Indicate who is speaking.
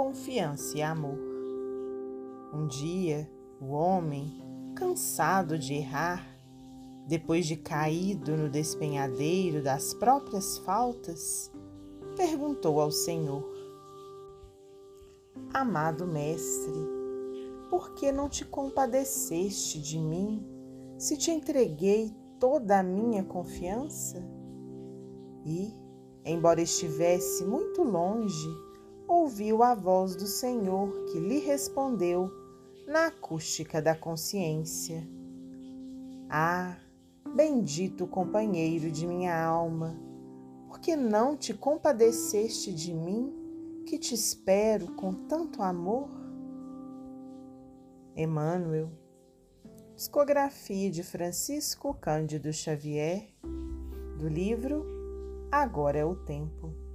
Speaker 1: confiança e amor. Um dia, o homem, cansado de errar, depois de caído no despenhadeiro das próprias faltas, perguntou ao Senhor: Amado Mestre, por que não te compadeceste de mim se te entreguei toda a minha confiança? E, embora estivesse muito longe, ouviu a voz do Senhor que lhe respondeu na acústica da consciência. Ah, bendito companheiro de minha alma, porque não te compadeceste de mim, que te espero com tanto amor? Emmanuel, discografia de Francisco Cândido Xavier, do livro Agora é o Tempo.